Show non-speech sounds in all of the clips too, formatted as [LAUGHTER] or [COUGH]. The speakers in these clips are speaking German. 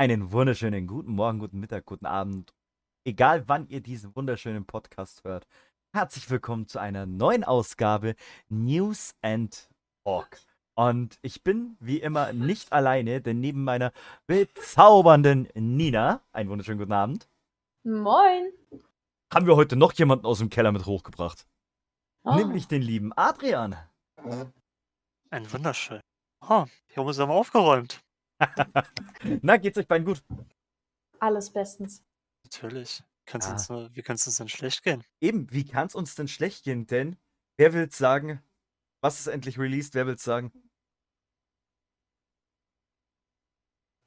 Einen wunderschönen guten Morgen, guten Mittag, guten Abend. Egal wann ihr diesen wunderschönen Podcast hört. Herzlich willkommen zu einer neuen Ausgabe News and Talk. Und ich bin wie immer nicht alleine, denn neben meiner bezaubernden Nina, einen wunderschönen guten Abend, Moin. haben wir heute noch jemanden aus dem Keller mit hochgebracht. Oh. Nämlich den lieben Adrian. Ein wunderschön. Oh, hier oben ist aber aufgeräumt. Na, geht's euch beiden gut? Alles bestens. Natürlich. Kann's Ah. uns, nur- wie kann es uns denn schlecht gehen? Eben, wie kann's uns denn schlecht gehen? Denn wer will's sagen? Was ist endlich released? Wer will's sagen?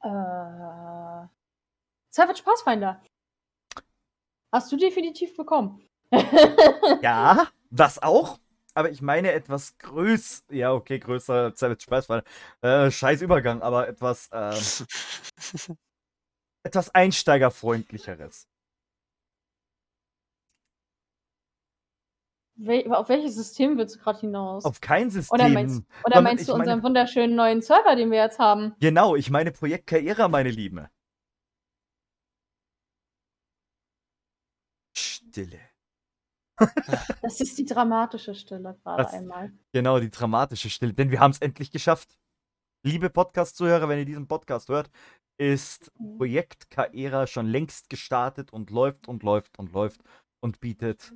Äh, Savage Pathfinder. Hast du definitiv bekommen. Ja, [LAUGHS] das auch. Aber ich meine etwas größ. Ja, okay, größer Savage Spaß äh, scheiß Übergang, aber etwas, ähm, etwas einsteigerfreundlicheres. Wel auf welches System willst du gerade hinaus? Auf kein System. Oder meinst, oder meinst du meine- unseren wunderschönen neuen Server, den wir jetzt haben? Genau, ich meine Projekt Karriere, meine Lieben. Stille. [LAUGHS] Das ist die dramatische Stille gerade Das- einmal. Genau, die dramatische Stille. Denn wir haben es endlich geschafft. Liebe Podcast-Zuhörer, wenn ihr diesen Podcast hört, ist Projekt Kaera schon längst gestartet und läuft und läuft und läuft und bietet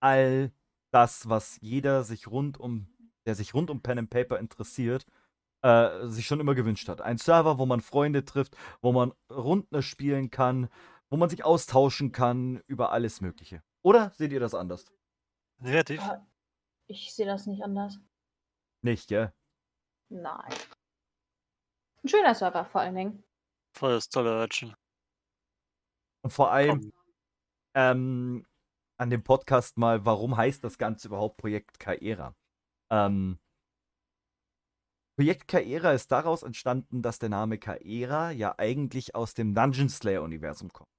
all das, was jeder sich rund um, der sich rund um Pen and Paper interessiert, äh, sich schon immer gewünscht hat. Ein Server, wo man Freunde trifft, wo man Runden spielen kann, wo man sich austauschen kann über alles Mögliche. Oder seht ihr das anders? Negativ. Ah, Ich sehe das nicht anders. Nicht, gell? Nein. Ein schöner Server vor allen Dingen. Voll das tolle Örtchen. Und vor allem ähm, an dem Podcast mal, warum heißt das Ganze überhaupt Projekt Kaera? Ähm, Projekt Kaera ist daraus entstanden, dass der Name Kaera ja eigentlich aus dem Dungeon Slayer-Universum kommt.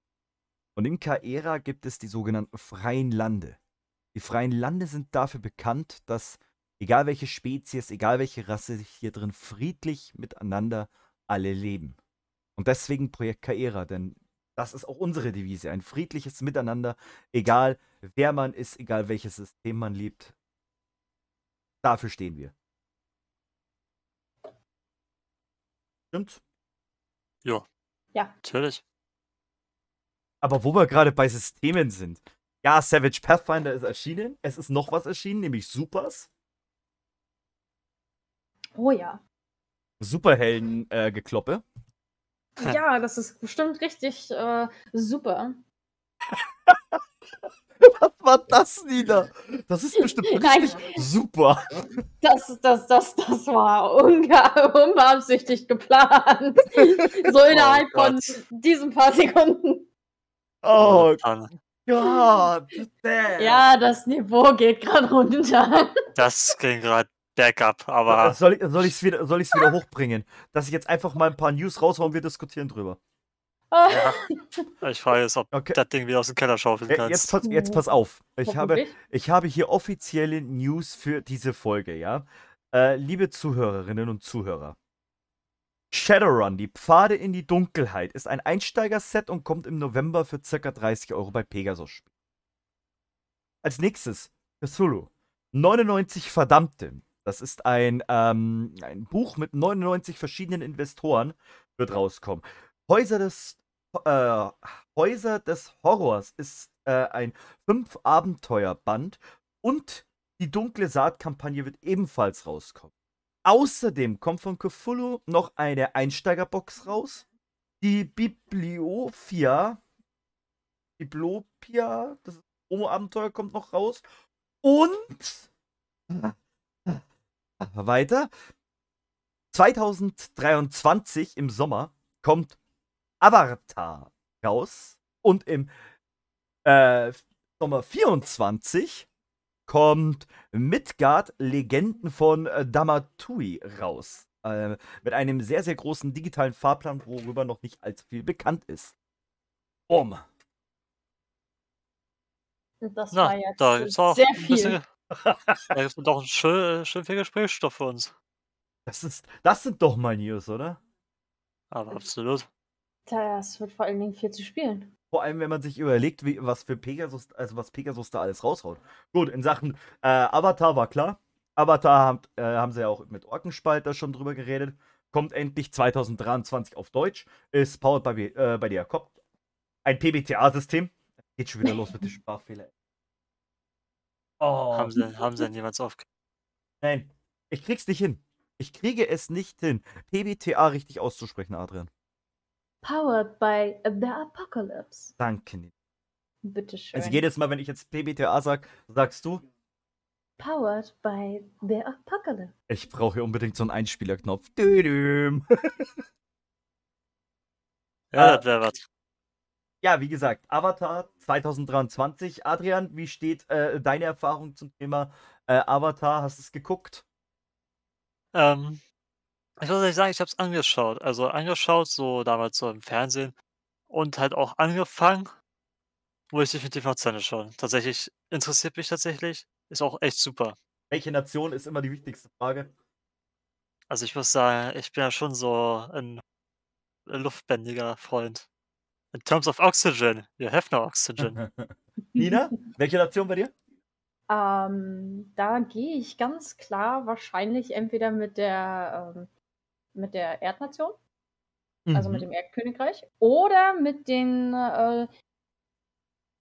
Und in Kaera gibt es die sogenannten freien Lande. Die freien Lande sind dafür bekannt, dass egal welche Spezies, egal welche Rasse sich hier drin friedlich miteinander alle leben. Und deswegen Projekt Kaera, denn das ist auch unsere Devise, ein friedliches Miteinander, egal wer man ist, egal welches System man liebt. Dafür stehen wir. Stimmt. Ja. Ja. Natürlich. Aber wo wir gerade bei Systemen sind. Ja, Savage Pathfinder ist erschienen. Es ist noch was erschienen, nämlich Supers. Oh ja. Superhelden-Gekloppe. Ja, das ist bestimmt richtig äh, super. [LAUGHS] was war das, Nina? Das ist bestimmt [LAUGHS] Nein. richtig super. Das, das, das, das war unbeabsichtigt geplant. [LAUGHS] so innerhalb von Gott. diesen paar Sekunden. Oh Gott. damn. Ja, das Niveau geht gerade runter. [LAUGHS] das ging gerade bergab, aber Soll ich es soll ich's wieder, soll ich's wieder hochbringen? Dass ich jetzt einfach mal ein paar News raushaue und wir diskutieren drüber. ja. Ich frage jetzt, ob Okay. das Ding wieder aus dem Keller schaufeln Äh, kannst. Jetzt pass, jetzt pass auf. Ich habe, ich habe hier offizielle News für diese Folge, ja? Äh, liebe Zuhörerinnen und Zuhörer. Shadowrun, die Pfade in die Dunkelheit, ist ein Einsteiger-Set und kommt im November für ca. 30 Euro bei Pegasus. Als nächstes, Cthulhu. 99 Verdammte. Das ist ein, ähm, ein Buch mit 99 verschiedenen Investoren, wird rauskommen. Häuser des, äh, Häuser des Horrors ist äh, ein Fünf-Abenteuer-Band und die Dunkle Saat-Kampagne wird ebenfalls rauskommen. Außerdem kommt von Cthulhu noch eine Einsteigerbox raus. Die Bibliophia. Bibliopia, das Promo-Abenteuer kommt noch raus. Und [LAUGHS] weiter. 2023 im Sommer kommt Avatar raus. Und im äh, Sommer 24 kommt Midgard Legenden von äh, Damatui raus. Äh, mit einem sehr, sehr großen digitalen Fahrplan, worüber noch nicht allzu viel bekannt ist. Um. Das Na, war jetzt da gibt's auch sehr ein viel. bisschen, da gibt's doch einen schön, schön viel Gesprächsstoff für uns. Das, ist, das sind doch mal News, oder? Aber absolut. Das wird vor allen Dingen viel zu spielen. Vor allem, wenn man sich überlegt, wie, was für Pegasus, also was Pegasus da alles raushaut. Gut, in Sachen äh, Avatar war klar. Avatar haben, äh, haben sie ja auch mit Orkenspalter schon drüber geredet. Kommt endlich 2023 auf Deutsch. Ist powered by, äh, bei der Kopf. Ein PBTA-System. Geht schon wieder los mit den [LAUGHS] Sprachfehlern. Oh. Haben sie, haben sie denn jemals aufgehört? Nein, ich krieg's nicht hin. Ich kriege es nicht hin, PBTA richtig auszusprechen, Adrian. Powered by the Apocalypse. Danke, Nina. Bitteschön. Also jedes Mal, wenn ich jetzt PBTA sag, sagst du? Powered by the Apocalypse. Ich brauche hier unbedingt so einen Einspielerknopf. Düdüm. [LAUGHS] ja, das wäre was. Ja, wie gesagt, Avatar 2023. Adrian, wie steht äh, deine Erfahrung zum Thema äh, Avatar? Hast du es geguckt? Ähm, ich muss ehrlich sagen, ich habe es angeschaut. Also angeschaut, so damals so im Fernsehen und halt auch angefangen, wo ich definitiv noch zu Ende schauen. Tatsächlich interessiert mich tatsächlich, ist auch echt super. Welche Nation ist immer die wichtigste Frage? Also ich muss sagen, ich bin ja schon so ein luftbändiger Freund. In terms of oxygen, you have no oxygen. [LAUGHS] Nina, welche Nation bei dir? Ähm, da gehe ich ganz klar wahrscheinlich entweder mit der, ähm, mit der Erdnation, also mit Mhm. dem Erdkönigreich, oder mit den, äh,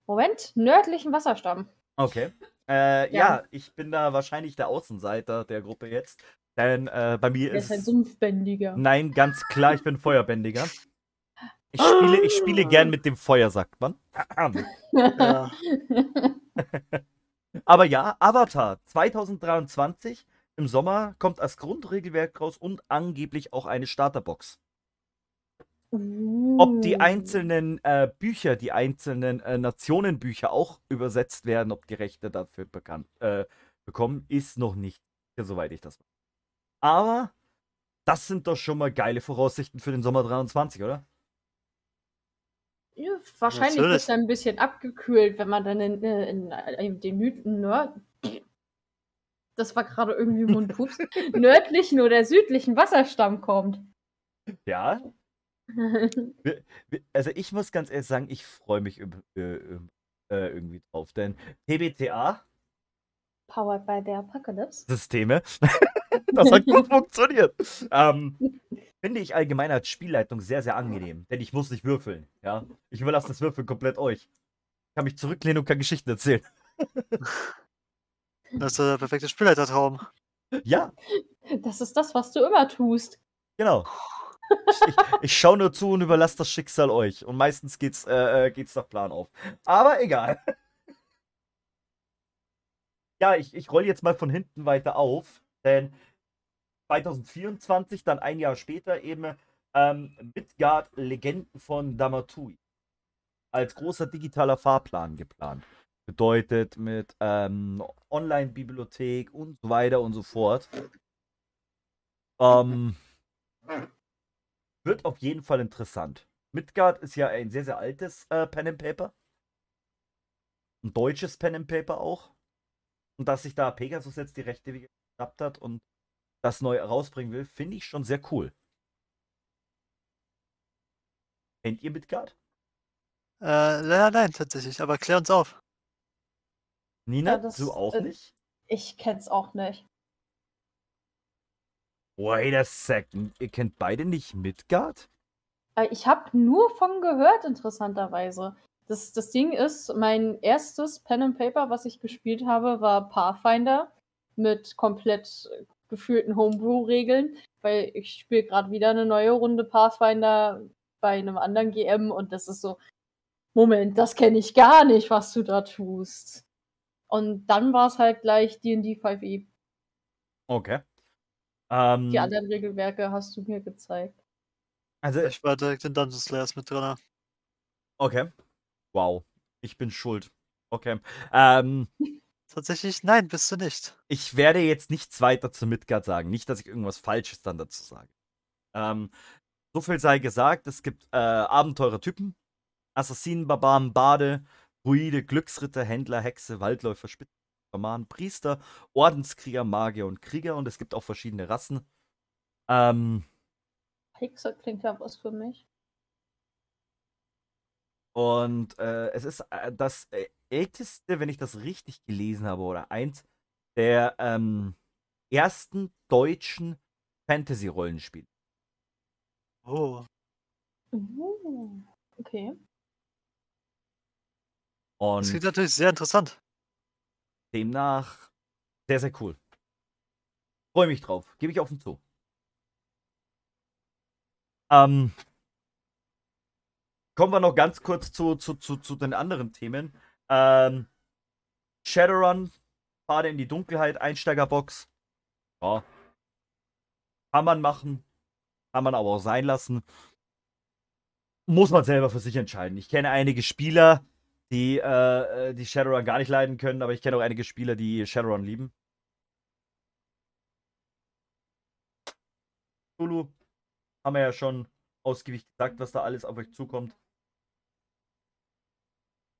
Moment, nördlichen Wasserstamm. Okay. Äh, ja. Ja. ich bin da wahrscheinlich der Außenseiter der Gruppe jetzt. Denn äh, bei mir ist. ist ein Sumpfbändiger. Nein, ganz klar, ich bin Feuerbändiger. Ich spiele, ich spiele gern mit dem Feuer, sagt man. Ja. [LAUGHS] [LAUGHS] Aber ja, Avatar 2023 im Sommer kommt als Grundregelwerk raus und angeblich auch eine Starterbox. Ob die Uh. einzelnen äh, Bücher, die einzelnen äh, Nationenbücher auch übersetzt werden, ob die Rechte dafür bekannt äh, bekommen, ist noch nicht, soweit ich das weiß. Aber das sind doch schon mal geile Voraussichten für den Sommer 23, oder? Ja, wahrscheinlich wird Natürlich. es ein bisschen abgekühlt, wenn man dann in, äh, in, in den Nord. Das war gerade irgendwie Mundpups. [LAUGHS] nördlichen oder südlichen Wasserstamm kommt. Ja. [LAUGHS] Also ich muss ganz ehrlich sagen, ich freue mich äh, äh, irgendwie drauf, denn PBTA Powered by the Apocalypse. Systeme. [LAUGHS] das hat gut funktioniert. Ähm, finde ich allgemein als Spielleitung sehr, sehr angenehm. Denn ich muss nicht würfeln. Ja? Ich überlasse das Würfeln komplett euch. Ich kann mich zurücklehnen und kann Geschichten erzählen. Das ist der perfekte Spielleitertraum. Ja, Das ist das, was du immer tust. genau. Ich, ich, ich schaue nur zu und überlasse das Schicksal euch. Und meistens geht's, äh, äh, geht's nach Plan auf. Aber egal. [LAUGHS] Ja, ich, ich rolle jetzt mal von hinten weiter auf. Denn 2024, dann ein Jahr später, eben ähm, Midgard Legenden von Damatui. Als großer digitaler Fahrplan geplant. Bedeutet mit ähm, Online-Bibliothek und so weiter und so fort. Ähm, wird auf jeden Fall interessant. Midgard ist ja ein sehr, sehr altes äh, Pen and Paper. Ein deutsches Pen and Paper auch. Und dass sich da Pegasus jetzt die Rechte geschnappt hat und das neu rausbringen will, finde ich schon sehr cool. Kennt ihr Midgard? Äh, leider nein, tatsächlich. Aber klär uns auf. Nina, Ja, das, du auch äh, nicht? Ich kenn's auch nicht. Wait a second. Ihr kennt beide nicht Midgard? Äh, Ich habe nur von gehört, interessanterweise. Das, das Ding ist, mein erstes Pen and Paper, was ich gespielt habe, war Pathfinder mit komplett äh, gefühlten Homebrew-Regeln, weil ich spiele gerade wieder eine neue Runde Pathfinder bei einem anderen GM und das ist so, Moment, das kenne ich gar nicht, was du da tust. Und dann war es halt gleich D&D 5e. Okay. Ähm, Die anderen Regelwerke hast du mir gezeigt. also, Ich war direkt in Dungeon Slayers mit drin. okay. Wow. Ich bin schuld. Okay. Ähm, [LAUGHS] Tatsächlich, nein, bist du nicht. ich werde jetzt nichts weiter zu Midgard sagen. Nicht, dass ich irgendwas Falsches dann dazu sage. Ähm, so viel sei gesagt, es gibt äh, Abenteurertypen. Assassinen, Barbaren, Bade, Druide, Glücksritter, Händler, Hexe, Waldläufer, Spitzer, Schamanen, Priester, Ordenskrieger, Magier und Krieger. Und es gibt auch verschiedene Rassen. Ähm, Hexe klingt ja was für mich. Und äh, es ist äh, das äh, älteste, wenn ich das richtig gelesen habe, oder eins der ähm, ersten deutschen Fantasy-Rollenspiele. Oh. Uh, okay. Das Und klingt natürlich sehr interessant. demnach sehr, sehr cool. Freue mich drauf. Gebe ich offen zu. Ähm, kommen wir noch ganz kurz zu, zu, zu, zu den anderen Themen. Ähm, Shadowrun, Pfade in die Dunkelheit, Einsteigerbox. Ja. Kann man machen. Kann man aber auch sein lassen. Muss man selber für sich entscheiden. Ich kenne einige Spieler, die, äh, äh, die Shadowrun gar nicht leiden können, aber ich kenne auch einige Spieler, die Shadowrun lieben. Tulu, haben wir ja schon ausgiebig gesagt, was da alles auf euch zukommt.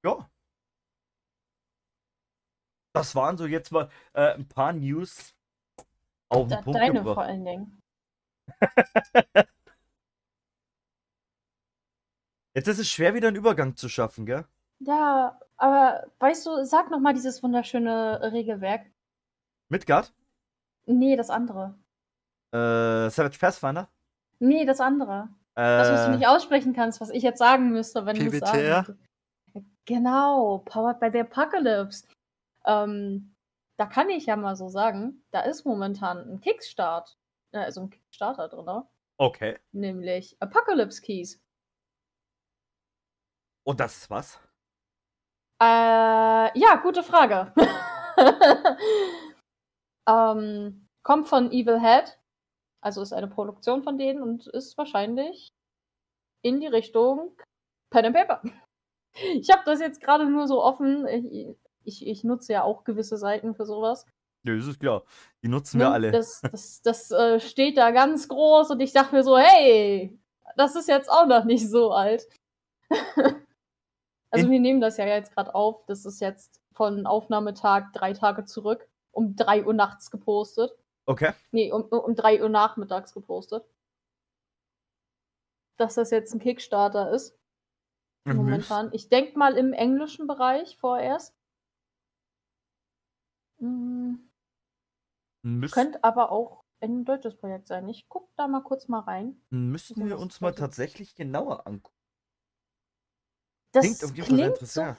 Ja. Das waren so jetzt mal äh, ein paar News auf den Punkt deine vor gebracht. allen Dingen. [LAUGHS] Jetzt ist es schwer, wieder einen Übergang zu schaffen, gell? Ja, aber weißt du, sag noch mal dieses wunderschöne Regelwerk. Midgard? Nee, das andere. Äh, Savage Pathfinder? Nee, das andere. Das, was du Äh, nicht aussprechen kannst, was ich jetzt sagen müsste, wenn du es sagen Genau, Powered by the Apocalypse. Ähm, da kann ich ja mal so sagen, da ist momentan ein Kickstart, äh, also ein Kickstarter drin, okay. nämlich Apocalypse Keys. Und das ist was? Äh, ja, gute Frage. [LAUGHS] ähm, kommt von Evil Head, also ist eine Produktion von denen und ist wahrscheinlich in die Richtung Pen and Paper. [LAUGHS] Ich habe das jetzt gerade nur so offen. Ich, ich, ich nutze ja auch gewisse Seiten für sowas. Ja, das ist klar. Die nutzen wir Ne? alle. Das, das, das äh, steht da ganz groß und ich dachte mir so, hey, das ist jetzt auch noch nicht so alt. [LAUGHS] also wir nehmen das ja jetzt gerade auf. Das ist jetzt von Aufnahmetag drei Tage zurück, um drei Uhr nachts gepostet. Okay. Nee, um, um drei Uhr nachmittags gepostet. Dass das jetzt ein Kickstarter ist, Mhm. momentan. Ich denke mal im englischen Bereich vorerst. Hm, Müs könnte aber auch ein deutsches Projekt sein. Ich guck da mal kurz mal rein. müssten wir was uns mal tatsächlich genauer angucken. Das Klingt so, interessant.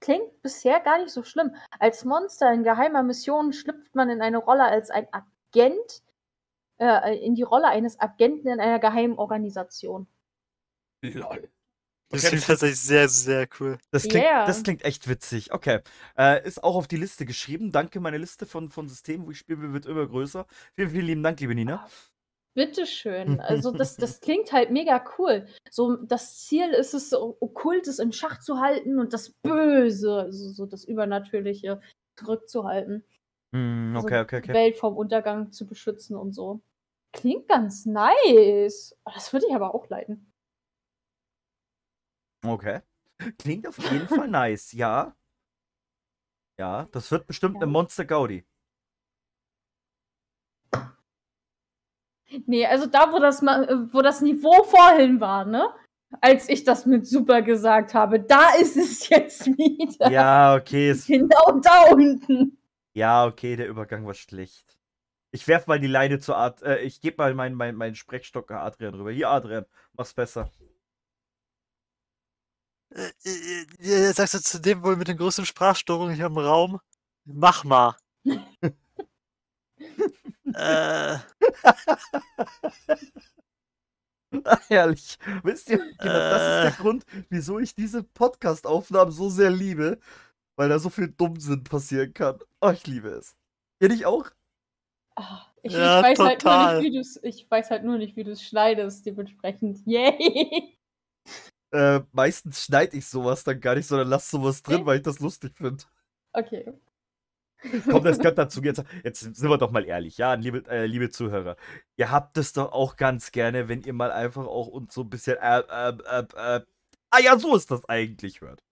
klingt bisher gar nicht so schlimm. Als Monster in geheimer Mission schlüpft man in eine Rolle als ein Agent, äh, in die Rolle eines Agenten in einer geheimen Organisation. Lol. Das klingt tatsächlich sehr, sehr cool. Das klingt, Yeah. das klingt echt witzig. Okay. Äh, ist auch auf die Liste geschrieben. Danke, meine Liste von, von Systemen, wo ich spiele, wird immer größer. Vielen, vielen lieben Dank, liebe Nina. Bitteschön. Also [LAUGHS] das, das klingt halt mega cool. So, das Ziel ist es, Okkultes in Schach zu halten und das Böse, also so das Übernatürliche zurückzuhalten. Hm, Also okay, okay, Die okay. Welt vom Untergang zu beschützen und so. Klingt ganz nice. Das würde ich aber auch leiden. Okay. Klingt auf jeden Fall [LAUGHS] nice, ja. Ja, das wird bestimmt Ja. eine Monster Gaudi. Nee, also da, wo das, äh, wo das Niveau vorhin war, ne? Als ich das mit super gesagt habe, da ist es [LAUGHS] jetzt wieder. Ja, okay. Es, Genau da unten. ja, okay, der Übergang war schlecht. Ich werf mal die Leine zu Art. Äh, ich gebe mal meinen mein, mein Sprechstock an Adrian rüber. Hier, Adrian, mach's besser. Äh, äh, äh, sagst du zu dem wohl mit den größten Sprachstörungen hier im Raum? Mach mal. Äh, [LAUGHS] Herrlich. Wisst ihr, genau, das ist der Äh. Grund, wieso ich diese Podcast-Aufnahmen so sehr liebe, weil da so viel Dummsinn passieren kann. Oh, ich liebe es. Ihr nicht auch? Ah, Ich, Ja, ich, weiß halt nur total. nicht, wie du's, ich weiß halt nur nicht, wie du es schneidest, dementsprechend. [LAUGHS] Yay! Äh, meistens schneide ich sowas dann gar nicht, sondern lass sowas drin, Okay. weil ich das lustig finde. Okay. Komm, das gehört dazu. Jetzt, jetzt sind wir doch mal ehrlich, ja, liebe, äh, liebe Zuhörer. Ihr habt es doch auch ganz gerne, wenn ihr mal einfach auch uns so ein bisschen, äh, äh, äh, äh, ah ja, so ist das eigentlich hört.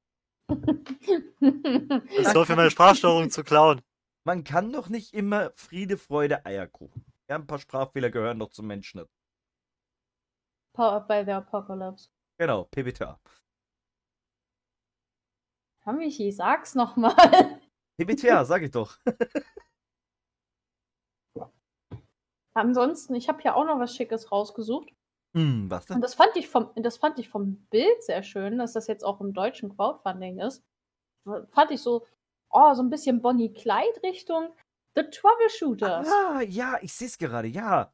das soll für meine Sprachstörung zu klauen. Man kann doch nicht immer Friede, Freude, Eierkuchen. Ja, ein paar Sprachfehler gehören doch zum Menschen. Powered by the Apocalypse. Genau, PBTA. Ja, Michi, sag's nochmal. PBTA, [LAUGHS] sag ich doch. Ansonsten, ich habe hier auch noch was Schickes rausgesucht. Hm, was Und denn? das fand ich vom, das fand ich vom Bild sehr schön, dass das jetzt auch im deutschen Crowdfunding ist. Fand ich so, oh, so ein bisschen Bonnie Clyde Richtung The Troubleshooters. Ah, ja, ich sehe es gerade, ja.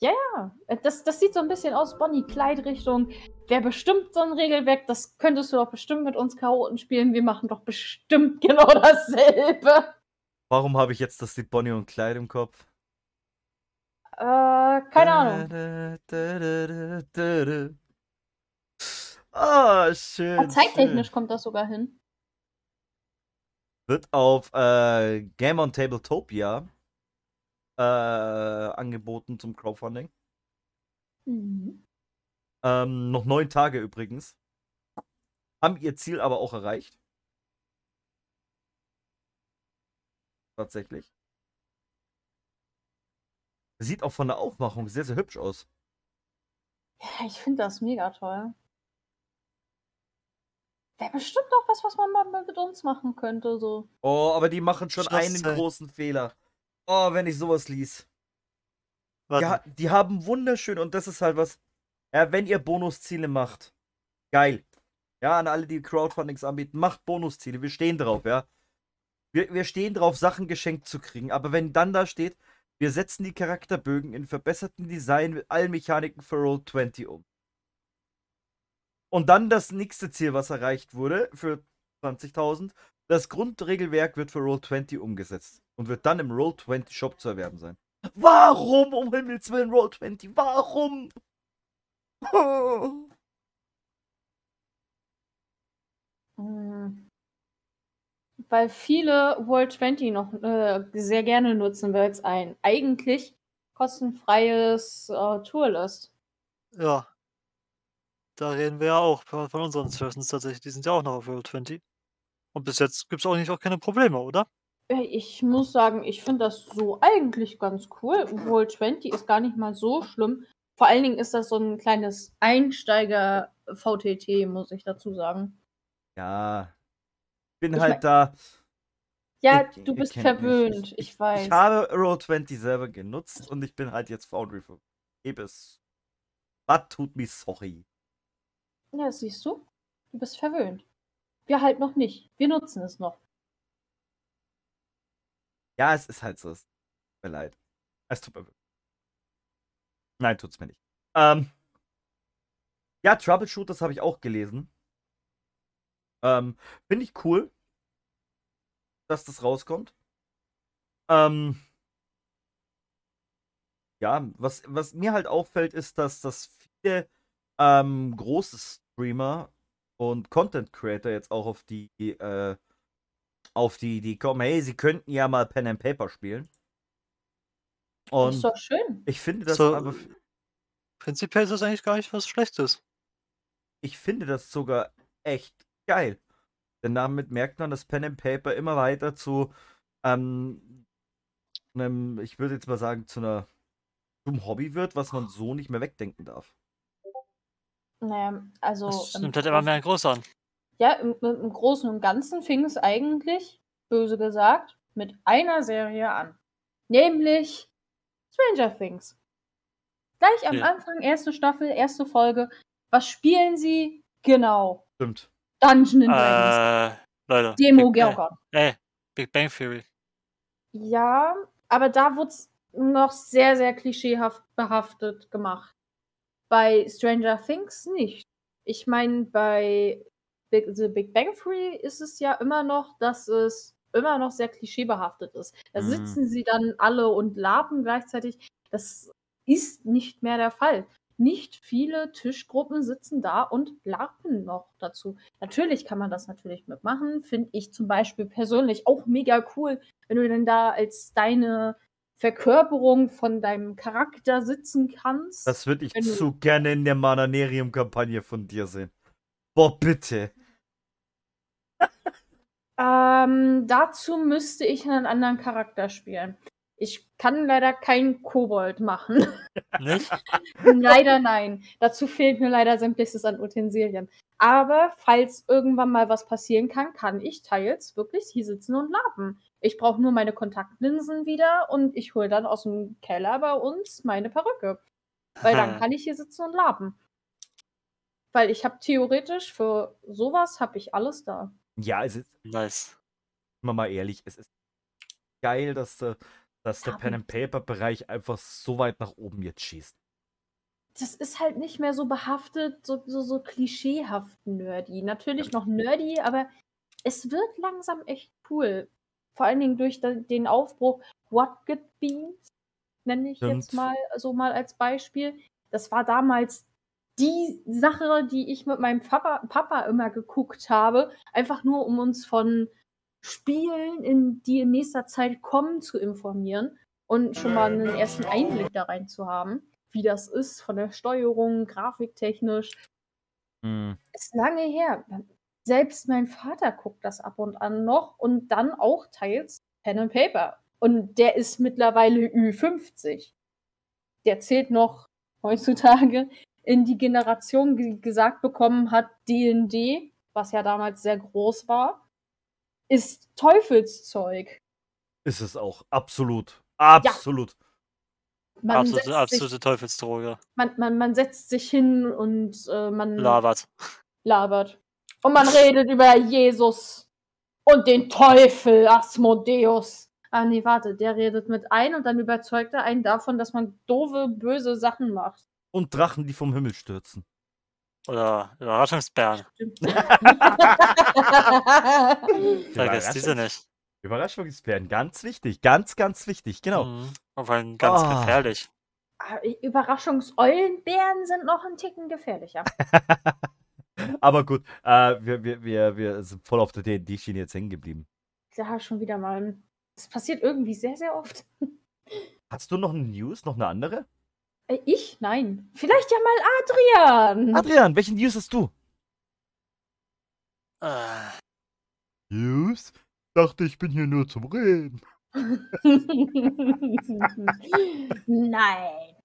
Ja, äh, das, das sieht so ein bisschen aus Bonnie Clyde Richtung. Wäre bestimmt so ein Regelwerk, das könntest du doch bestimmt mit uns Chaoten spielen. Wir machen doch bestimmt [LAUGHS] genau dasselbe. Warum habe ich jetzt das Lied Bonnie und Clyde im Kopf? Äh, keine Ahnung. Ah, schön. Ah, Zeittechnisch schön. kommt das sogar hin. Wird auf äh, Game on Tabletopia äh, angeboten zum Crowdfunding. Mhm. Ähm, noch neun Tage übrigens. Haben ihr Ziel aber auch erreicht. Tatsächlich. Sieht auch von der Aufmachung sehr, sehr hübsch aus. Ja, ich finde das mega toll. Wäre bestimmt auch was, was man mal mit uns machen könnte. So. Oh, aber die machen schon Schloss einen sein. großen Fehler. Oh, wenn ich sowas lies. Ja, die haben wunderschön und das ist halt was. Ja, wenn ihr Bonusziele macht, geil. Ja, an alle, die Crowdfundings anbieten, macht Bonusziele. Wir stehen drauf, ja. Wir, wir stehen drauf, Sachen geschenkt zu kriegen. Aber wenn dann da steht, wir setzen die Charakterbögen in verbesserten Design mit allen Mechaniken für Roll20 um. Und dann das nächste Ziel, was erreicht wurde, für 20.000. Das Grundregelwerk wird für Roll20 umgesetzt und wird dann im Roll20 Shop zu erwerben sein. Warum, um Himmels Willen, Roll20? Warum? Mm. Weil viele World 20 noch äh, sehr gerne nutzen, weil es ein eigentlich kostenfreies äh, Tool ist. Ja. Da reden wir ja auch von unseren Sessions tatsächlich. Die sind ja auch noch auf World 20. Und bis jetzt gibt es auch nicht auch keine Probleme, oder? Äh, Ich muss sagen, ich finde das so eigentlich ganz cool. World 20 ist gar nicht mal so schlimm. Vor allen Dingen ist das so ein kleines Einsteiger-VTT, muss ich dazu sagen. Ja. Bin Ich halt mein- da. Ja, Ihr- du bist verwöhnt, ich, weiß. Ich habe Roll20 selber genutzt und ich bin halt jetzt Foundry für Ebes. Was tut mir sorry. Ja, siehst du? Du bist verwöhnt. Wir halt noch nicht. Wir nutzen es noch. Ja, es ist halt so. Es tut mir leid. Es tut mir wirklich. Nein, tut's mir nicht. Ähm, ja, Troubleshooters habe ich auch gelesen. Ähm, Finde ich cool, dass das rauskommt. Ähm, ja, was, was mir halt auffällt, ist, dass, dass viele ähm, große Streamer und Content Creator jetzt auch auf die äh, auf die Idee kommen, hey, sie könnten ja mal Pen and Paper spielen. ist Und doch schön. ich finde das So, aber prinzipiell ist das eigentlich gar nicht was Schlechtes. ich finde das sogar echt geil. Denn damit merkt man, dass Pen and Paper immer weiter zu ähm, einem, ich würde jetzt mal sagen, zu einer zum Hobby wird, was man so nicht mehr wegdenken darf. Naja, also. Das im nimmt halt immer mehr groß an. Ja, im, im Großen und Ganzen fing es eigentlich, böse gesagt, mit einer Serie an. Nämlich Stranger Things. Gleich am Ja. Anfang, erste Staffel, erste Folge. Was spielen sie? Genau. Stimmt. Dungeon and Dragons. Äh, Leute. Demo Big, äh, Gorgon. ey, Big Bang Theory. Ja, aber da wurde es noch sehr, sehr klischeehaft behaftet gemacht. Bei Stranger Things nicht. Ich meine, bei Big, The Big Bang Theory ist es ja immer noch, dass es immer noch sehr klischeebehaftet ist. Da Mhm. sitzen sie dann alle und laben gleichzeitig. Das ist nicht mehr der Fall. Nicht viele Tischgruppen sitzen da und larpen noch dazu. Natürlich kann man das natürlich mitmachen. Finde ich zum Beispiel persönlich auch mega cool, wenn du denn da als deine Verkörperung von deinem Charakter sitzen kannst. Das würde ich zu gerne in der Mananerium-Kampagne von dir sehen. Boah, bitte. Ähm, dazu müsste ich einen anderen Charakter spielen. Ich kann leider keinen Kobold machen. [LAUGHS] Nicht? leider nein. Dazu fehlt mir leider sämtliches an Utensilien. Aber falls irgendwann mal was passieren kann, kann ich teils wirklich hier sitzen und laben. Ich brauche nur meine Kontaktlinsen wieder und ich hole dann aus dem Keller bei uns meine Perücke. Weil dann kann ich hier sitzen und laben. Weil ich habe theoretisch für sowas habe ich alles da. Ja, es ist, Nice. sind wir mal ehrlich, es ist geil, dass, der- dass der Pen and Paper Bereich einfach so weit nach oben jetzt schießt. Das ist halt nicht mehr so behaftet, so, so, so klischeehaft nerdy. Natürlich noch nerdy, aber es wird langsam echt cool. Vor allen Dingen durch den Aufbruch What Good Beans, nenne ich jetzt Stimmt. mal so mal als Beispiel. Das war damals die Sache, die ich mit meinem Papa, Papa immer geguckt habe, einfach nur um uns von Spielen, in, die in nächster Zeit kommen, zu informieren und schon mal einen ersten Einblick da rein zu haben, wie das ist von der Steuerung, grafiktechnisch. Hm. Ist lange her. Selbst mein Vater guckt das ab und an noch und dann auch teils Pen and Paper. Und der ist mittlerweile Ü50. Der zählt noch heutzutage in die Generation, die gesagt bekommen hat, D&D, was ja damals sehr groß war, ist Teufelszeug. Ist es auch. Absolut. Absolut. Man, Absolute, setzt, absolute sich, Teufelsdroge. man, man, man setzt sich hin und äh, man Labert. labert. Und man redet über Jesus und den Teufel, Asmodeus. Ah, nee, warte, der redet mit ein und dann überzeugt er einen davon, dass man doofe, böse Sachen macht. Und Drachen, die vom Himmel stürzen. Oder Überraschungsbären. Stimmt. [LAUGHS] Vergesst diese nicht. Überraschungsbären, ganz wichtig. Ganz, ganz wichtig. Genau. Mhm. Auf einen ganz Ah. gefährlich. Ah, Überraschungseulenbären sind noch ein Ticken gefährlicher. [LAUGHS] Aber gut, äh, wir, wir, wir, wir sind voll auf der D&D-Schiene jetzt hängen geblieben. Ja, schon wieder mal. Das passiert irgendwie sehr, sehr oft. Hast du noch eine News, noch eine andere? Äh, Ich? Nein. Vielleicht ja mal Adrian. Adrian, welche News hast du? Äh, News? Dachte, ich bin hier nur zum Reden. [LAUGHS] Nein.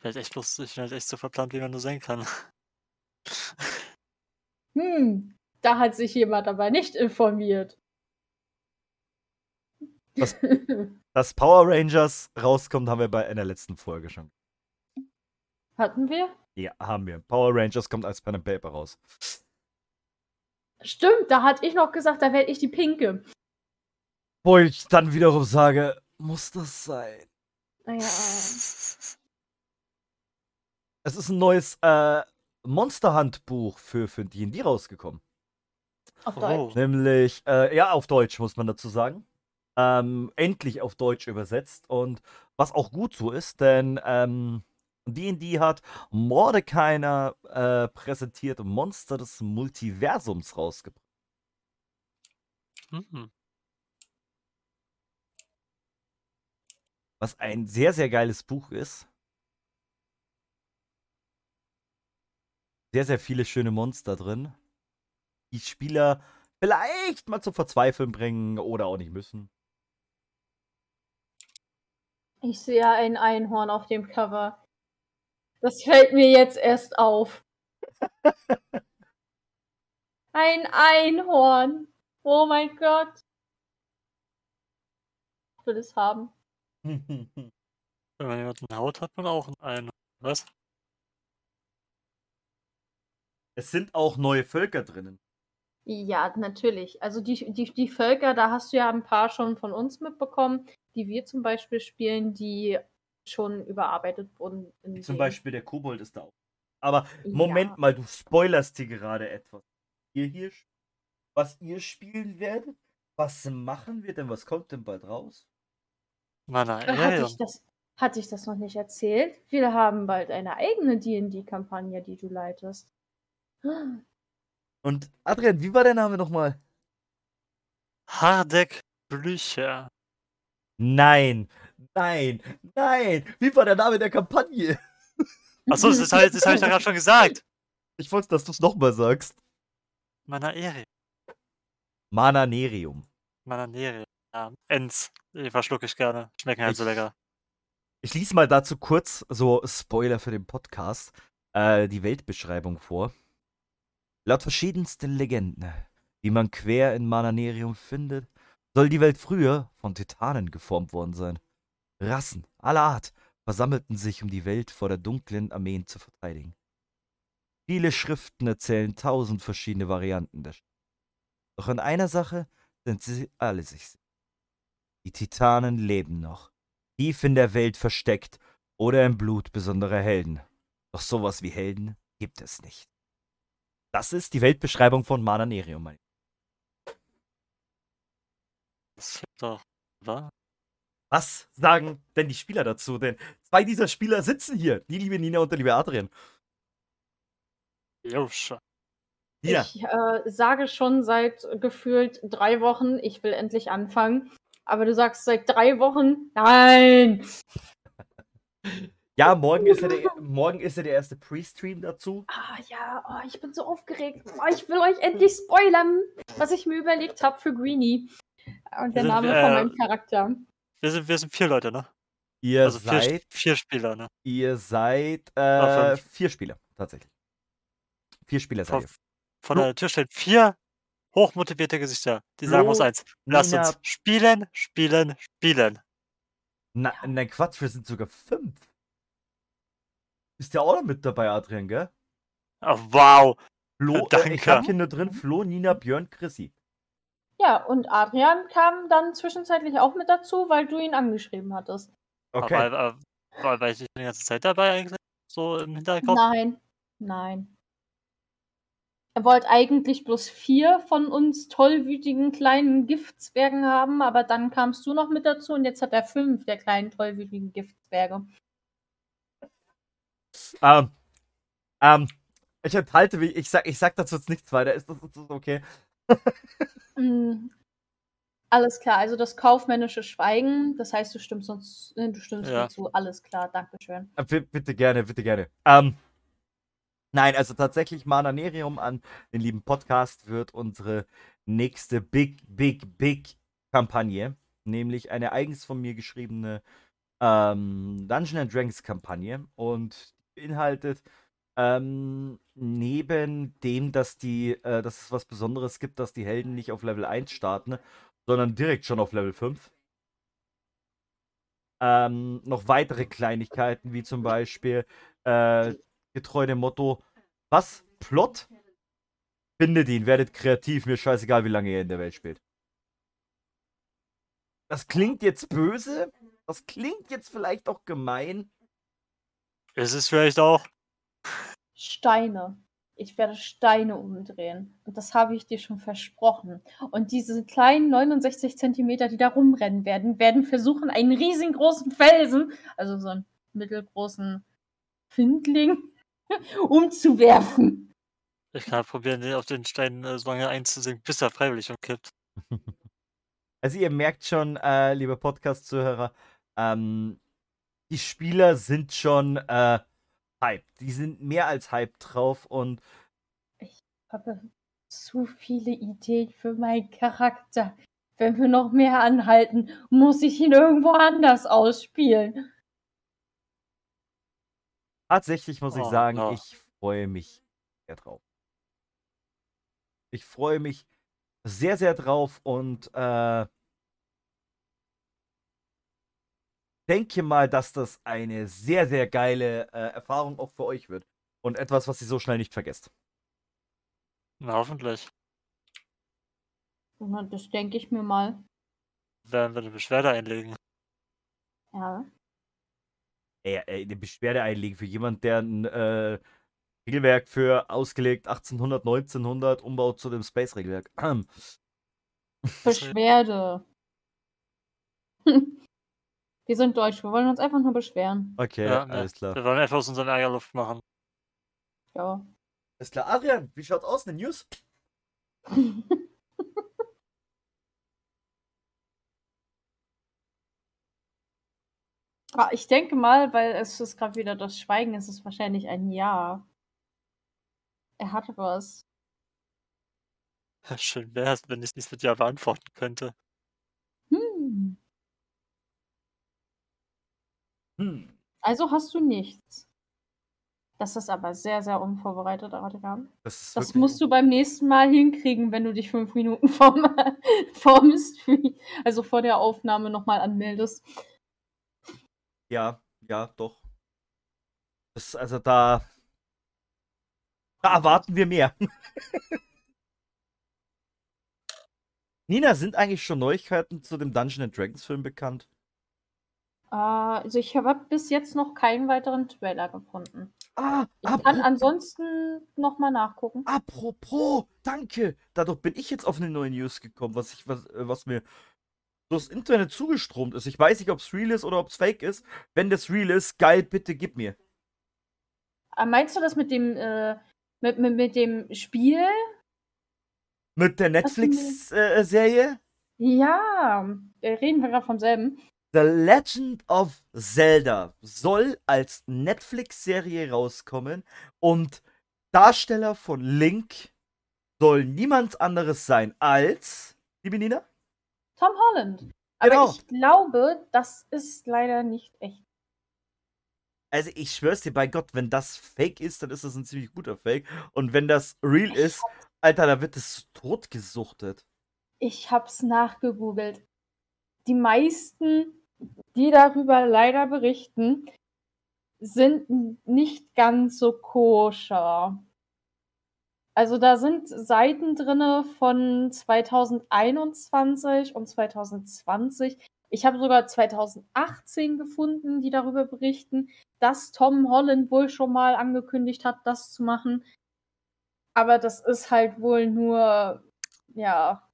vielleicht echt lustig, vielleicht echt so verplant, wie man nur sein kann. [LAUGHS] Hm, da hat sich jemand aber nicht informiert. Was? [LAUGHS] Dass Power Rangers rauskommt, haben wir bei einer letzten Folge schon. Hatten wir? Ja, haben wir. Power Rangers kommt als Pen and Paper raus. Stimmt, da hatte ich noch gesagt, da werde ich die Pinke. Wo ich dann wiederum sage, muss das sein? Naja, Es ist ein neues äh, Monsterhandbuch für für D&D rausgekommen. auf Oh. Deutsch. Nämlich, äh, ja, auf Deutsch muss man dazu sagen. Ähm, endlich auf Deutsch übersetzt. Und was auch gut so ist, denn ähm, D&D hat Mordekainer äh, präsentiert Monster des Multiversums rausgebracht. Mhm. Was ein sehr, sehr geiles Buch ist. Sehr, sehr viele schöne Monster drin. Die Spieler vielleicht mal zum Verzweifeln bringen oder auch nicht müssen. Ich sehe ein Einhorn auf dem Cover. Das fällt mir jetzt erst auf. [LAUGHS] Ein Einhorn. Oh mein Gott. Ich will es haben. [LAUGHS] Wenn man jemanden haut, hat man auch einen. Was? Es sind auch neue Völker drinnen. Ja, natürlich. Also die, die, die Völker, da hast du ja ein paar schon von uns mitbekommen, die wir zum Beispiel spielen, die schon überarbeitet wurden. in Zum den- Beispiel der Kobold ist da auch. Aber Ja. Moment mal, du spoilerst hier gerade etwas. Ihr hier, was ihr spielen werdet? Was machen wir denn? Was kommt denn bald raus? Mana Hatte Aerion. ich, das, hatte ich das noch nicht erzählt? Wir haben bald eine eigene D&D-Kampagne, die du leitest. Und Adrian, wie war der Name nochmal? Hardek Blücher. Nein, nein, nein. Wie war der Name der Kampagne? Achso, das, halt, das habe ich doch gerade schon gesagt. Ich wollte, dass du es nochmal sagst. Mana Aerion. Mananerium. Mana Aerion. Ja, Ents, die verschlucke ich gerne. Schmecken halt so Ich- lecker. Ich lese mal dazu kurz, so Spoiler für den Podcast, äh, die Weltbeschreibung vor. Laut verschiedensten Legenden, die man quer in Mananerium findet, soll die Welt früher von Titanen geformt worden sein. Rassen aller Art versammelten sich, um die Welt vor der dunklen Armeen zu verteidigen. Viele Schriften erzählen tausend verschiedene Varianten der Sch Doch in einer Sache sind sie alle sich sicher. Die Titanen leben noch tief in der Welt versteckt oder im Blut besonderer Helden. Doch sowas wie Helden gibt es nicht. Das ist die Weltbeschreibung von Mananerium. mein- Das ist doch, wa? Was sagen denn die Spieler dazu? Denn zwei dieser Spieler sitzen hier. Die liebe Nina und der liebe Adrian. Jo, schon. Nina, Ich äh, sage schon seit gefühlt drei Wochen, ich will endlich anfangen. Aber du sagst seit drei Wochen, nein. [LAUGHS] ja, morgen ist ja der, morgen ist ja der erste Pre-Stream dazu. Ah ja, oh, ich bin so aufgeregt. Oh, ich will euch endlich spoilern, was ich mir überlegt habe für Greenie. Und der Also, Name äh, von meinem Charakter. Wir sind, wir sind vier Leute, ne? Ihr Also vier, seid, vier Spieler, ne? ihr seid äh, Ah, vier Spieler, tatsächlich. Vier Spieler seid Von, ihr. von der Tür stehen vier hochmotivierte Gesichter. Die sagen uns eins. Lasst uns spielen, spielen, spielen. Na, nein, Quatsch, wir sind sogar fünf. Ist ja auch noch mit dabei, Adrian, gell? Oh, wow. Flo, Danke. äh, ich hab hier nur drin Flo, Nina, Björn, Chrissy. Ja, und Adrian kam dann zwischenzeitlich auch mit dazu, weil du ihn angeschrieben hattest. Okay. Aber, aber, war, war ich nicht die ganze Zeit dabei eigentlich? So im Hinterkopf? Nein, nein. Er wollte eigentlich bloß vier von uns tollwütigen kleinen Giftzwergen haben, aber dann kamst du noch mit dazu und jetzt hat er fünf der kleinen tollwütigen Giftzwerge. Ähm, ähm, ich enthalte mich, ich sag, ich sag dazu jetzt nichts weiter. Ist das, ist das okay? Mm, Alles klar, also das kaufmännische Schweigen, das heißt, du stimmst uns, äh, du stimmst Ja. zu. Alles klar, Dankeschön. Äh, bi- bitte gerne, bitte gerne. Ähm, nein, also tatsächlich Mananerium an den lieben Podcast wird unsere nächste Big, Big, Big Kampagne, nämlich eine eigens von mir geschriebene ähm, Dungeon and Dragons Kampagne und beinhaltet ähm, neben dem, dass die, äh, dass es was Besonderes gibt, dass die Helden nicht auf Level 1 starten, sondern direkt schon auf Level 5. Ähm, noch weitere Kleinigkeiten, wie zum Beispiel äh, getreu dem Motto, was? Plot? Findet ihn, werdet kreativ, mir scheißegal, wie lange ihr in der Welt spielt. Das klingt jetzt böse, das klingt jetzt vielleicht auch gemein. Ist es vielleicht auch? Steine. Ich werde Steine umdrehen. Und das habe ich dir schon versprochen. Und diese kleinen 69 Zentimeter, die da rumrennen werden, werden versuchen, einen riesengroßen Felsen, also so einen mittelgroßen Findling, [LAUGHS] umzuwerfen. Ich kann probieren, den auf den Stein äh, so lange einzusinken, bis er freiwillig umkippt. [LAUGHS] Also ihr merkt schon, äh, liebe Podcast-Zuhörer, ähm, die Spieler sind schon äh, hyped. Die sind mehr als hyped drauf und Ich habe zu viele Ideen für meinen Charakter. Wenn wir noch mehr anhalten, muss ich ihn irgendwo anders ausspielen. tatsächlich muss ich Oh, sagen, no. ich freue mich sehr drauf. Ich freue mich sehr, sehr drauf und äh, denke mal, dass das eine sehr, sehr geile äh, Erfahrung auch für euch wird. Und etwas, was ihr so schnell nicht vergesst. Na, hoffentlich. Na, Das denke ich mir mal. Werden wir eine Beschwerde einlegen. Ja. Ey, ey, eine Beschwerde einlegen für jemand, der ein äh, Regelwerk für ausgelegt 1800, 1900 umbaut zu dem Space-Regelwerk. [CLEARS THROAT] Beschwerde. [LAUGHS] Wir sind deutsch, wir wollen uns einfach nur beschweren. Okay, Ja, ne. alles klar. Wir wollen einfach aus unserem Ärger Luft machen. Ja. Alles klar. Adrian, wie schaut's aus in den News? [LAUGHS] Ah, ich denke mal, weil es ist gerade wieder das Schweigen, es ist wahrscheinlich ein Ja. Er hatte was. [LAUGHS] Schön wär's, wenn ich es nicht mit Ja beantworten könnte. Hm. Hm. Also hast du nichts. Das ist aber sehr, sehr unvorbereitet, Adrian. Das, Das musst du beim nächsten Mal hinkriegen, wenn du dich fünf Minuten vorm, [LAUGHS] vorm Stream, also vor der Aufnahme nochmal anmeldest. Ja, ja, doch. Das, also da. Da erwarten wir mehr. [LAUGHS] Nina, sind eigentlich schon Neuigkeiten zu dem Dungeon and Dragons Film bekannt? Äh, also ich habe bis jetzt noch keinen weiteren Trailer gefunden. Ah, Ich kann ansonsten nochmal nachgucken. Apropos, danke. Dadurch bin ich jetzt auf eine neue News gekommen, was ich, was, äh, was mir durchs Internet zugestromt ist. Ich weiß nicht, ob es real ist oder ob es fake ist. Wenn das real ist, geil, bitte gib mir. Äh, meinst du das mit dem, äh, mit, mit, mit dem Spiel? Mit der Netflix-Serie Ja, äh, reden wir gerade vom selben. The Legend of Zelda soll als Netflix-Serie rauskommen und Darsteller von Link soll niemand anderes sein als, liebe Nina? Tom Holland. Aber Genau. ich glaube, das ist leider nicht echt. Also ich schwör's dir bei Gott, wenn das Fake ist, dann ist das ein ziemlich guter Fake. Und wenn das real ist, Alter, da wird es totgesuchtet. Ich hab's nachgegoogelt. Die meisten, die darüber leider berichten, sind nicht ganz so koscher. Also da sind Seiten drinne von 2021 und 2020. Ich habe sogar 2018 gefunden, die darüber berichten, dass Tom Holland wohl schon mal angekündigt hat, das zu machen. Aber das ist halt wohl nur, ja,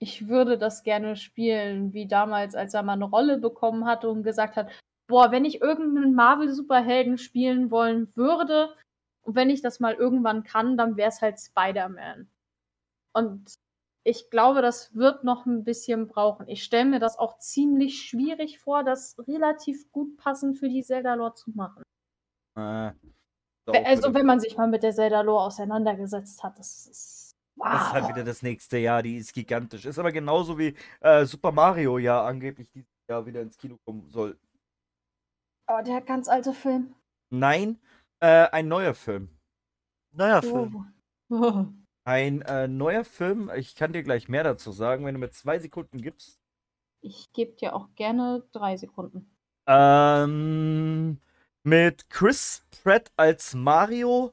ich würde das gerne spielen, wie damals, als er mal eine Rolle bekommen hatte und gesagt hat, boah, wenn ich irgendeinen Marvel-Superhelden spielen wollen würde und wenn ich das mal irgendwann kann, dann wäre es halt Spider-Man. Und ich glaube, das wird noch ein bisschen brauchen. Ich stelle mir das auch ziemlich schwierig vor, das relativ gut passend für die Zelda-Lore zu machen. Äh, Also, wenn man sich mal mit der Zelda-Lore auseinandergesetzt hat, das ist. Wow. Das ist halt wieder das nächste Jahr, die ist gigantisch. Ist aber genauso wie äh, Super Mario ja angeblich dieses Jahr wieder ins Kino kommen soll. Oh, der ganz alte Film. Nein, äh, ein neuer Film. Naja, Film. Oh. [LAUGHS] Ein äh, neuer Film, ich kann dir gleich mehr dazu sagen, wenn du mir zwei Sekunden gibst. Ich gebe dir auch gerne drei Sekunden. Ähm, mit Chris Pratt als Mario,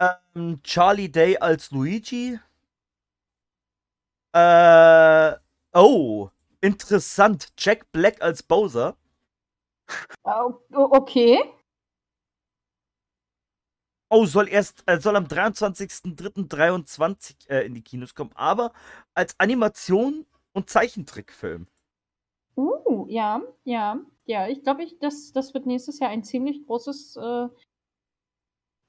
ähm, Charlie Day als Luigi. Äh, oh, interessant. Jack Black als Bowser. O- okay. Oh, soll erst, äh, soll am 23.03.23 äh, in die Kinos kommen, aber als Animation und Zeichentrickfilm. Uh, ja, ja, ja. Ich glaube, ich, das, das wird nächstes Jahr ein ziemlich großes äh,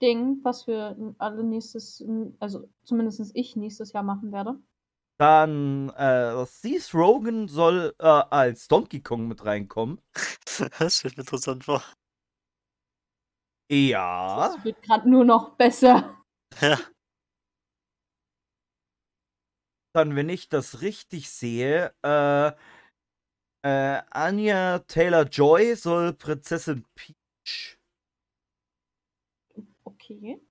Ding, was wir alle nächstes, also zumindest ich nächstes Jahr machen werde. Dann, äh, Seth Rogen soll äh, als Donkey Kong mit reinkommen. [LAUGHS] Das wird interessant vor. Ja. Das wird gerade nur noch besser. [LAUGHS] Ja. Dann, wenn ich das richtig sehe, äh, äh, Anya Taylor-Joy soll Prinzessin Peach. Okay.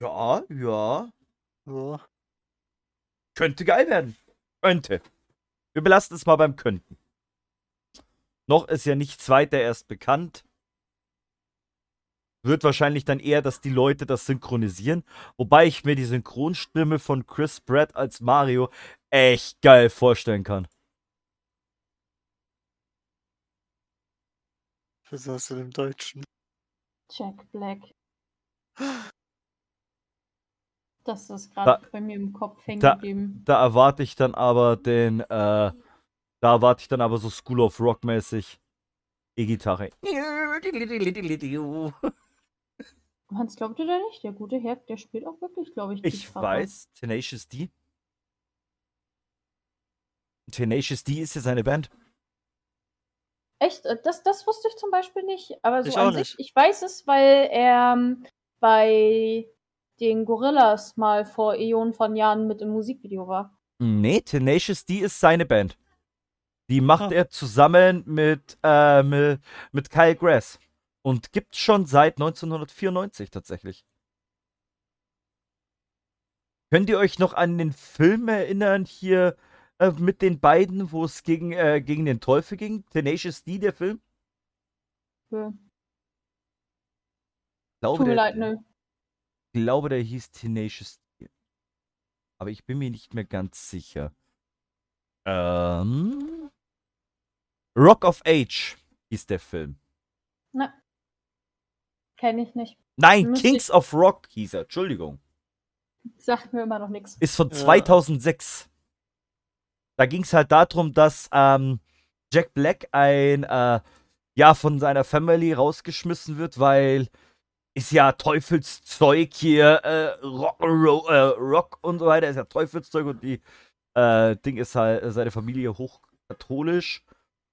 Ja, ja. So. Könnte geil werden. Könnte. Wir belassen es mal beim Könnten. Noch ist ja nichts weiter erst bekannt. Wird wahrscheinlich dann eher, dass die Leute das synchronisieren. Wobei ich mir die Synchronstimme von Chris Pratt als Mario echt geil vorstellen kann. Was hast du im Deutschen? Jack Black. Das ist gerade bei mir im Kopf hängen da- geblieben. Da erwarte ich dann aber den, äh, da erwarte ich dann aber so School of Rock mäßig E-Gitarre. [LAUGHS] Hans, glaubt ihr da nicht? Der gute Herr, der spielt auch wirklich, glaube ich, Ich Gitarre. weiß, Tenacious D. Tenacious D ist ja seine Band. Echt? Äh, Das, das wusste ich zum Beispiel nicht. Aber so Ich an auch sich, nicht. ich weiß es, weil er ähm, bei den Gorillas mal vor Äonen von Jahren mit im Musikvideo war. Nee, Tenacious D ist seine Band. Die macht Ah. er zusammen mit, äh, mit, mit Kyle Grass. Und gibt schon seit 1994 tatsächlich. Könnt ihr euch noch an den Film erinnern hier äh, mit den beiden, wo es gegen, äh, gegen den Teufel ging? Tenacious D, der Film? Ja. Ich glaube, Tut mir der, leid, ne. Ich glaube, der hieß Tenacious D. Aber ich bin mir nicht mehr ganz sicher. Ähm. Rock of Age hieß der Film. Kenne ich nicht. Nein, Müsste Kings of Rock hieß er. Entschuldigung. Sagt mir immer noch nichts. Ist von Ja. 2006. Da ging es halt darum, dass ähm, Jack Black ein, äh, ja, von seiner Family rausgeschmissen wird, weil ist ja Teufelszeug hier, äh, Rock, Ro- äh, Rock und so weiter, ist ja Teufelszeug und die äh, Ding ist halt, seine Familie hochkatholisch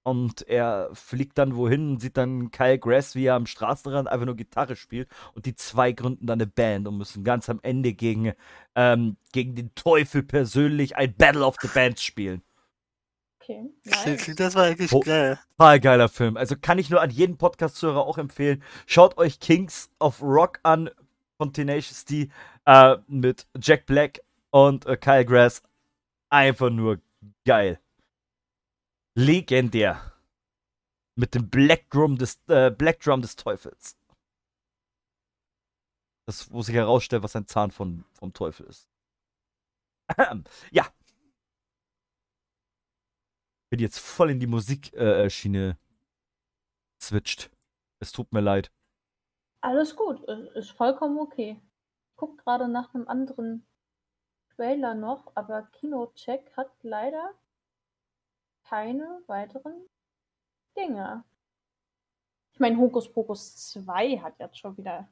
und er fliegt dann wohin und sieht dann Kyle Grass, wie er am Straßenrand einfach nur Gitarre spielt und die zwei gründen dann eine Band und müssen ganz am Ende gegen, ähm, gegen den Teufel persönlich ein Battle of the Bands spielen. Okay. Nice. Das war eigentlich Wo- geil. Total geiler Film. Also kann ich nur an jeden Podcast-Hörer auch empfehlen. Schaut euch Kings of Rock an von Tenacious D äh, mit Jack Black und äh, Kyle Grass. Einfach nur geil. Legendär. Mit dem Black Drum des, äh, Black Drum des Teufels. Das, wo sich herausstellt, was ein Zahn von, vom Teufel ist. [CLEARS THROAT] ja. Bin jetzt voll in die Musikschiene äh, switcht. Es tut mir leid. Alles gut. Ist ist vollkommen okay. Ich guck gerade nach einem anderen Trailer noch, aber Kinocheck hat leider keine weiteren Dinge. Ich meine, Hokus Pokus 2 hat jetzt schon wieder.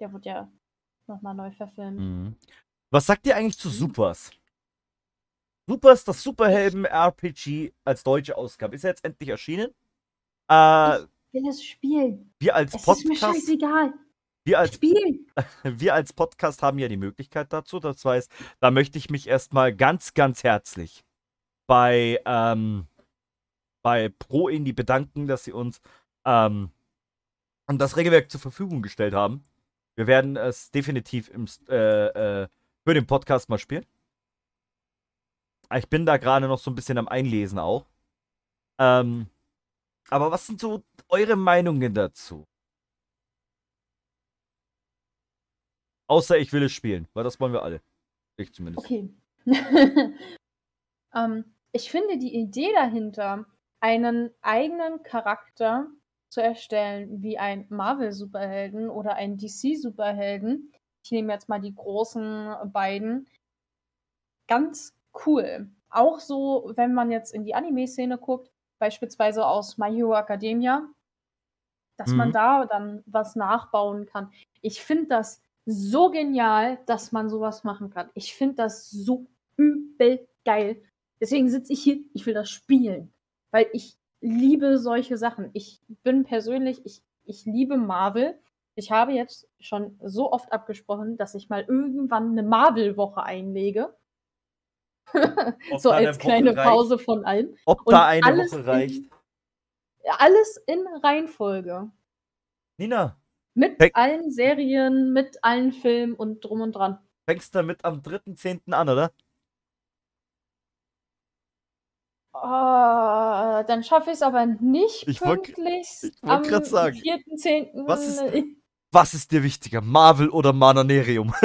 Der wird ja nochmal neu verfilmt. Mhm. Was sagt ihr eigentlich zu Mhm. Supers? Supers, das Superhelden-RPG als deutsche Ausgabe, ist ja jetzt endlich erschienen. Äh, Ich will es spielen. wir als Es ist mir Podcast, scheißegal. wir als Spielen. [LAUGHS] wir als Podcast haben ja die Möglichkeit dazu. Das heißt, da möchte ich mich erstmal ganz, ganz herzlich bei, ähm, bei Pro Indie bedanken, dass sie uns ähm, das Regelwerk zur Verfügung gestellt haben. Wir werden es definitiv im, äh, äh, für den Podcast mal spielen. Ich bin da gerade noch so ein bisschen am Einlesen auch. Ähm, aber was sind so eure Meinungen dazu? Außer ich will es spielen, weil das wollen wir alle. Ich zumindest. Okay. [LAUGHS] ähm, ich finde die Idee dahinter, einen eigenen Charakter zu erstellen, wie ein Marvel-Superhelden oder ein DC-Superhelden, ich nehme jetzt mal die großen beiden, ganz cool. Auch so, wenn man jetzt in die Anime-Szene guckt, beispielsweise aus My Hero Academia, dass man Mhm. da dann was nachbauen kann. Ich finde das so genial, dass man sowas machen kann. Ich finde das so übel geil. Deswegen sitze ich hier, ich will das spielen. Weil ich liebe solche Sachen. Ich bin persönlich, ich, ich liebe Marvel. Ich habe jetzt schon so oft abgesprochen, dass ich mal irgendwann eine Marvel-Woche einlege. [LAUGHS] so als Woche kleine reicht? Pause von allem. Ob Und da eine Woche in- reicht? Alles in Reihenfolge. Nina, Mit Hey. allen Serien, mit allen Filmen und drum und dran. fängst damit am 3.10. an, oder? Ah, dann schaffe ich es aber nicht Ich wollt- pünktlich ich wollt am sagen, 4.10. was ist- Was ist dir wichtiger, Marvel oder Mananerium? [LAUGHS]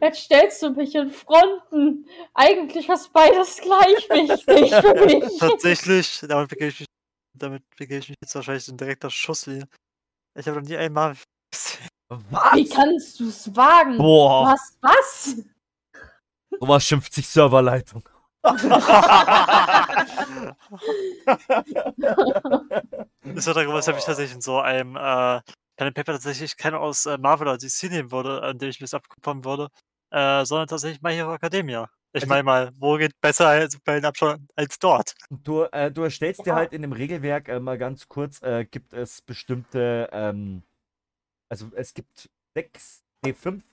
Jetzt stellst du mich in Fronten. Eigentlich ist beides gleich wichtig für [LAUGHS] mich. Tatsächlich, damit begebe ich mich, damit begebe ich mich jetzt wahrscheinlich in direkter Schusslinie. Ich habe noch nie einmal gesehen. Was? Wie kannst du es wagen? Boah, Was? Was? sowas schimpft sich Serverleitung. Das wird darüber, dass ich tatsächlich in so einem äh, and Paper tatsächlich keinen aus äh, Marvel oder DC nehmen würde, an dem ich mir das abgekommen würde, äh, sondern tatsächlich My Hero Academia. Ich Also- meine mal, wo geht besser als bei den Abstand als dort? Du, äh, du erstellst dir Ja. halt in dem Regelwerk äh, mal ganz kurz, äh, gibt es bestimmte, ähm, also es gibt sechs, nee, fünf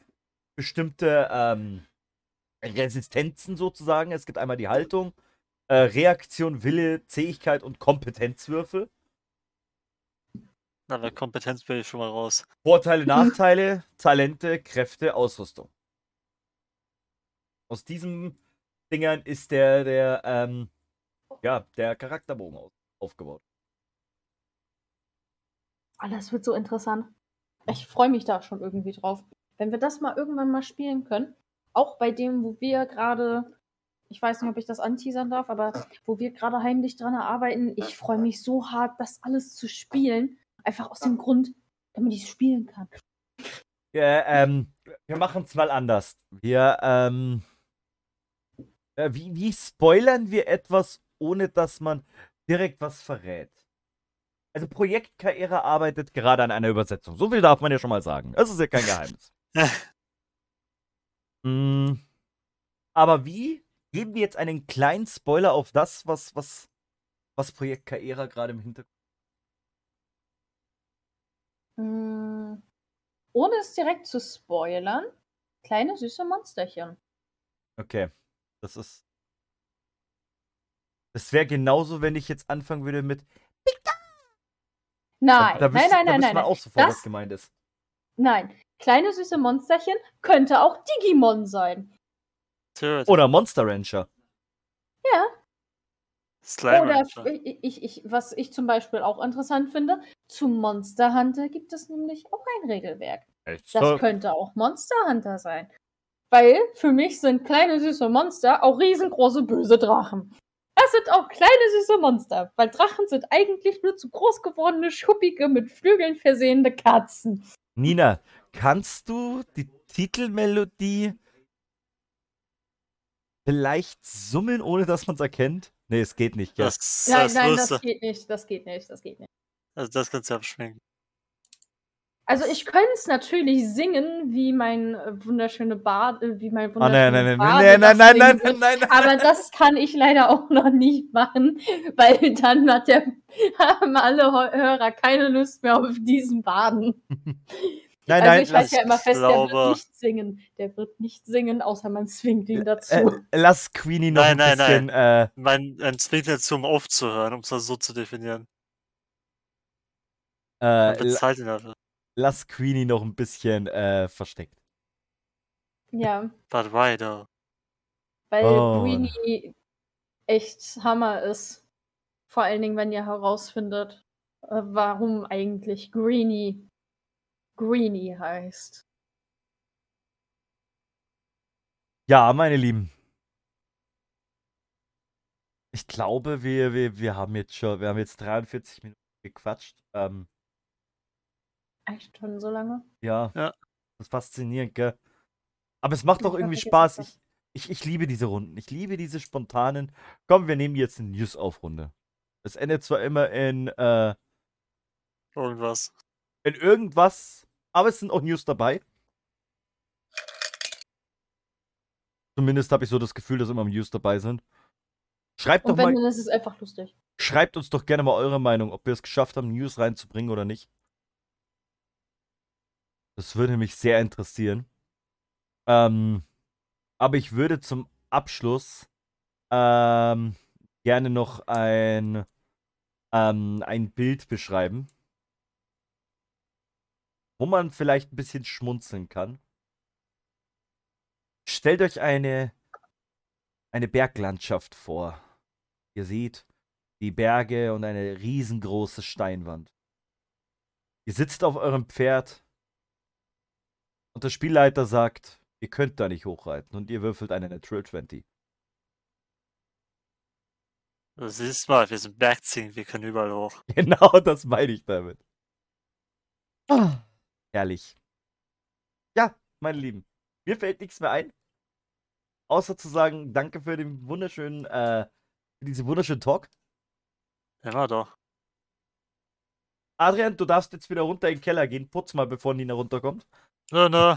bestimmte ähm, Resistenzen sozusagen. Es gibt einmal die Haltung, äh, Reaktion, Wille, Zähigkeit und Kompetenzwürfel. Na, bei Kompetenz bin ich schon mal raus. Vorteile, [LAUGHS] Nachteile, Talente, Kräfte, Ausrüstung. Aus diesen Dingern ist der, der, ähm, ja, der Charakterbogen auf, aufgebaut. Ah, das wird so interessant. Ich freue mich da schon irgendwie drauf. Wenn wir das mal irgendwann mal spielen können, auch bei dem, wo wir gerade, ich weiß nicht, ob ich das anteasern darf, aber wo wir gerade heimlich dran arbeiten, ich freue mich so hart, das alles zu spielen. Einfach aus dem Grund, damit ich es spielen kann. Ja, ähm, wir machen es mal anders. Wir, ähm, äh, wie, wie spoilern wir etwas, ohne dass man direkt was verrät? Also Projekt Karriere arbeitet gerade an einer Übersetzung. So viel darf man ja schon mal sagen. Das ist ja kein Geheimnis. [LAUGHS] mm, aber wie geben wir jetzt einen kleinen Spoiler auf das, was, was, was Projekt Karriere gerade im Hintergrund Mm, ohne es direkt zu spoilern, kleine süße Monsterchen. Okay. Das ist. Das wäre genauso, wenn ich jetzt anfangen würde mit. Nein, da, da nein, nein, da nein, nein, man nein. auch sofort, Das- was gemeint ist. Nein, kleine süße Monsterchen könnte auch Digimon sein. Oder Monster Rancher. Ja. Slime Oder Rancher. ich, ich, ich, was ich zum Beispiel auch interessant finde, zu Monster Hunter gibt es nämlich auch ein Regelwerk. Echt? Das könnte auch Monster Hunter sein. Weil für mich sind kleine süße Monster auch riesengroße böse Drachen. Das sind auch kleine süße Monster, weil Drachen sind eigentlich nur zu groß gewordene, schuppige, mit Flügeln versehene Katzen. Nina, kannst du die Titelmelodie vielleicht summen, ohne dass man es erkennt? Nee, es geht nicht, gell? Das, Nein, das nein, das geht nicht, das geht nicht, das geht nicht. Also das kannst du abschminken. Also ich könnte es natürlich singen, wie mein äh, wunderschöne Bad, äh, wie mein Ah, wunderschöner nein, nein, nein, Bade nein, nein, nein, nein, nein, nein, nein. Aber das kann ich leider auch noch nicht machen, [LAUGHS] weil dann hat der, [LAUGHS] haben alle Hörer keine Lust mehr auf diesen Baden. [LAUGHS] Nein, also nein, ich halte ja immer fest, der glaube- wird nicht singen. Der wird nicht singen, außer man zwingt ihn dazu. äh, lass Queenie noch Nein, ein nein, bisschen. Äh, Man, man zwingt dazu, um aufzuhören, um es so zu definieren. Man äh, la- bezahlt ihn dafür. lass Queenie noch ein bisschen äh, versteckt. ja, But why though? weil Oh. Greenie echt Hammer ist. Vor allen Dingen, wenn ihr herausfindet, äh, warum eigentlich Greenie Greenie heißt. Ja, meine Lieben. Ich glaube, wir, wir, wir haben jetzt schon, wir haben jetzt 43 Minuten gequatscht. Ähm, Echt schon so lange? ja, Ja. das ist faszinierend, gell? Aber es macht doch irgendwie Spaß. Ich, ich, ich liebe diese Runden. Ich liebe diese spontanen. Komm, wir nehmen jetzt eine News-Auf-Runde. Es endet zwar immer in, äh, Irgendwas. in irgendwas, aber es sind auch News dabei. Zumindest habe ich so das Gefühl, dass immer News dabei sind. Schreibt doch Und mal, wenn, dann ist es einfach lustig. schreibt uns doch gerne mal eure Meinung, ob wir es geschafft haben, News reinzubringen oder nicht. Das würde mich sehr interessieren. Ähm, aber ich würde zum Abschluss ähm, gerne noch ein, ähm, ein Bild beschreiben, wo man vielleicht ein bisschen schmunzeln kann. Stellt euch eine, eine Berglandschaft vor. Ihr seht die Berge und eine riesengroße Steinwand. Ihr sitzt auf eurem Pferd und der Spielleiter sagt, ihr könnt da nicht hochreiten und ihr würfelt eine Natural 20. Du siehst mal, wir sind Bergziehen, wir können überall hoch. [LAUGHS] Genau das meine ich damit. [LAUGHS] Herrlich. Ja, meine Lieben, mir fällt nichts mehr ein. Außer zu sagen, danke für den wunderschönen, äh, für diesen wunderschönen Talk. Immer doch. Adrian, du darfst jetzt wieder runter in den Keller gehen. Putz mal, bevor Nina runterkommt. Nö, nö,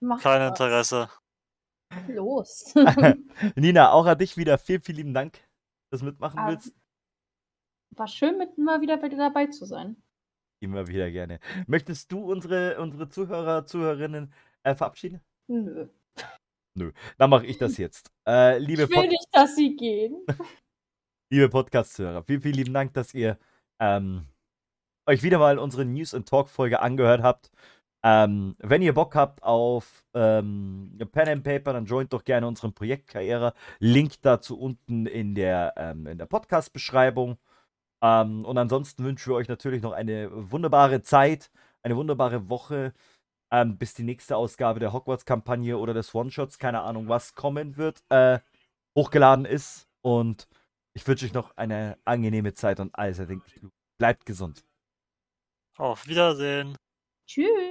Mach kein was. Interesse. Los. [LAUGHS] Nina, auch an dich wieder. Vielen, vielen lieben Dank, dass du mitmachen Ah, willst. War schön, mit mal wieder bei dir dabei zu sein. Immer wieder gerne. Möchtest du unsere, unsere Zuhörer, Zuhörerinnen äh, verabschieden? Nö. Nö. Dann mache ich das [LAUGHS] jetzt. Äh, liebe Ich will Pod nicht, dass sie gehen. [LAUGHS] liebe Podcast-Hörer, vielen, vielen lieben Dank, dass ihr ähm, euch wieder mal unsere News and Talk Folge angehört habt. Ähm, wenn ihr Bock habt auf ähm, Pen and Paper, dann joint doch gerne unseren Projekt Karriere. Link dazu unten in der, ähm, in der Podcast-Beschreibung. Ähm, und ansonsten wünschen wir euch natürlich noch eine wunderbare Zeit, eine wunderbare Woche, ähm, bis die nächste Ausgabe der Hogwarts-Kampagne oder des One-Shots, keine Ahnung, was kommen wird, äh, hochgeladen ist. Und ich wünsche euch noch eine angenehme Zeit und alles. Bleibt gesund. Auf Wiedersehen. Tschüss.